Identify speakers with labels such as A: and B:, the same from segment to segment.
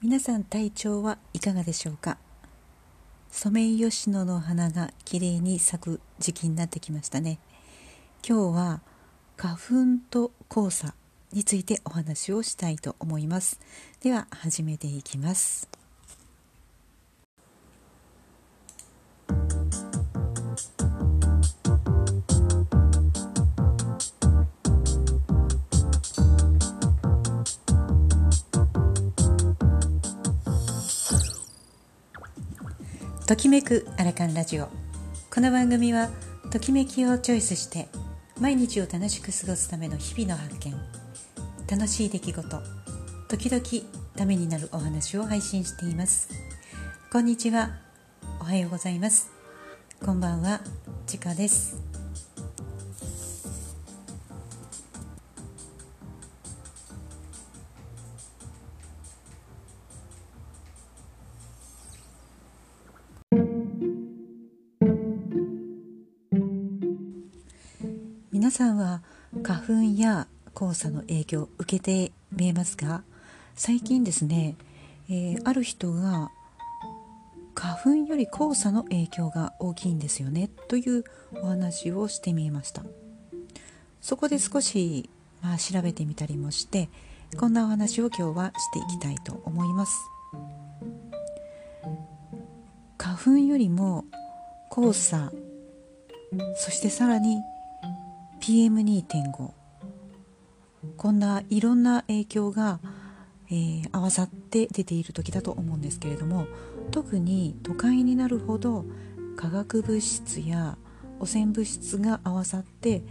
A: 皆さん体調はいかがでしょうか？ソメイヨシノの花がきれいに咲く時期になってきましたね。今日は花粉と黄砂についてお話をしたいと思います。では始めていきます。ときめくアラカンラジオ。この番組はときめきをチョイスして毎日を楽しく過ごすための日々の発見。楽しい出来事時々ためになるお話を配信しています。こんにちは。おはようございます。こんばんは。ちかです。皆さんは花粉や黄砂の影響を受けて見えますか？最近ですね、えー、ある人が花粉より黄砂の影響が大きいんですよねというお話をしてみました。そこで少し、まあ、調べてみたりもしてこんなお話を今日はしていきたいと思います。花粉よりも黄砂そしてさらに PM2.5 こんないろんな影響が、えー、合わさって出ている時だと思うんですけれども特に都会になるほど化学物質や汚染物質が合わさって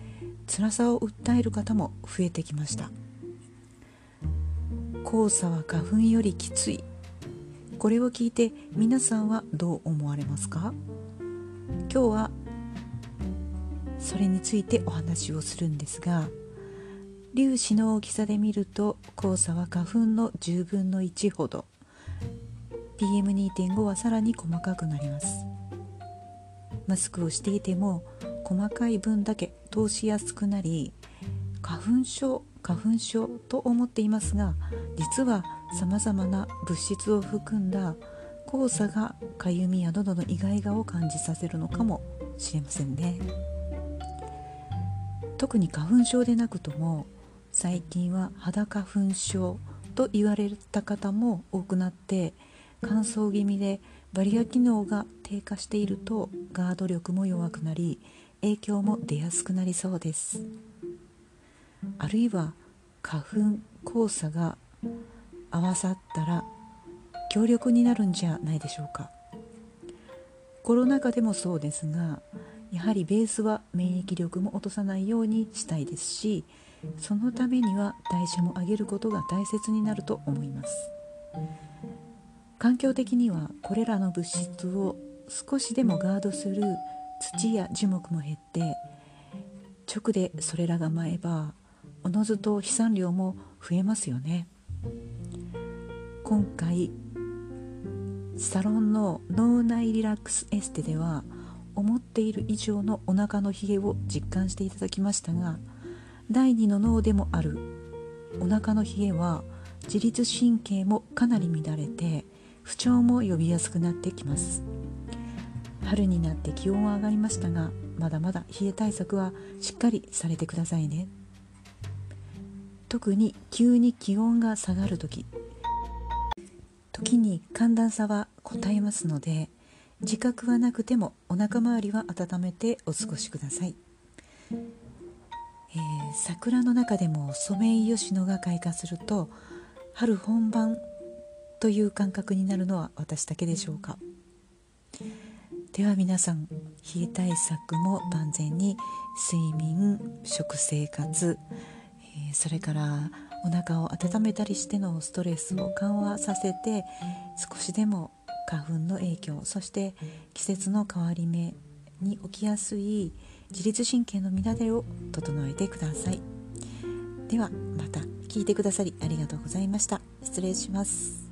A: 辛さを訴える方も増えてきました。黄砂は花粉よりきつい。これを聞いて皆さんはどう思われますか？今日はそれについてお話をするんですが粒子の大きさで見ると黄砂は花粉の10分の1ほど PM2.5 はさらに細かくなりますマスクをしていても細かい分だけ通しやすくなり花粉症花粉症と思っていますが実はさまざまな物質を含んだ黄砂がかゆみや喉のイガイガを感じさせるのかもしれませんね。特に花粉症でなくとも最近は肌花粉症と言われた方も多くなって乾燥気味でバリア機能が低下しているとガード力も弱くなり影響も出やすくなりそうです。あるいは花粉黄砂が合わさったら強力になるんじゃないでしょうか。コロナ禍でもそうですがやはりベースは免疫力も落とさないようにしたいですしそのためには代謝も上げることが大切になると思います。環境的にはこれらの物質を少しでもガードする土や樹木も減って直でそれらが舞えばおのずと飛散量も増えますよね。今回サロンの脳内リラックスエステでは思っている以上のお腹の冷えを実感していただきましたが第二の脳でもあるお腹の冷えは自律神経もかなり乱れて不調も呼びやすくなってきます。春になって気温は上がりましたがまだまだ冷え対策はしっかりされてくださいね。特に急に気温が下がる時時に寒暖差は応えますので自覚はなくてもお腹周りは温めてお過ごしください、えー、桜の中でもソメイヨシノが開花すると春本番という感覚になるのは私だけでしょうか。では皆さん冷え対策も万全に睡眠食生活、えー、それからお腹を温めたりしてのストレスを緩和させて少しでも花粉の影響そして季節の変わり目に起きやすい自律神経の乱れを整えてください。ではまた聞いてくださりありがとうございました。失礼します。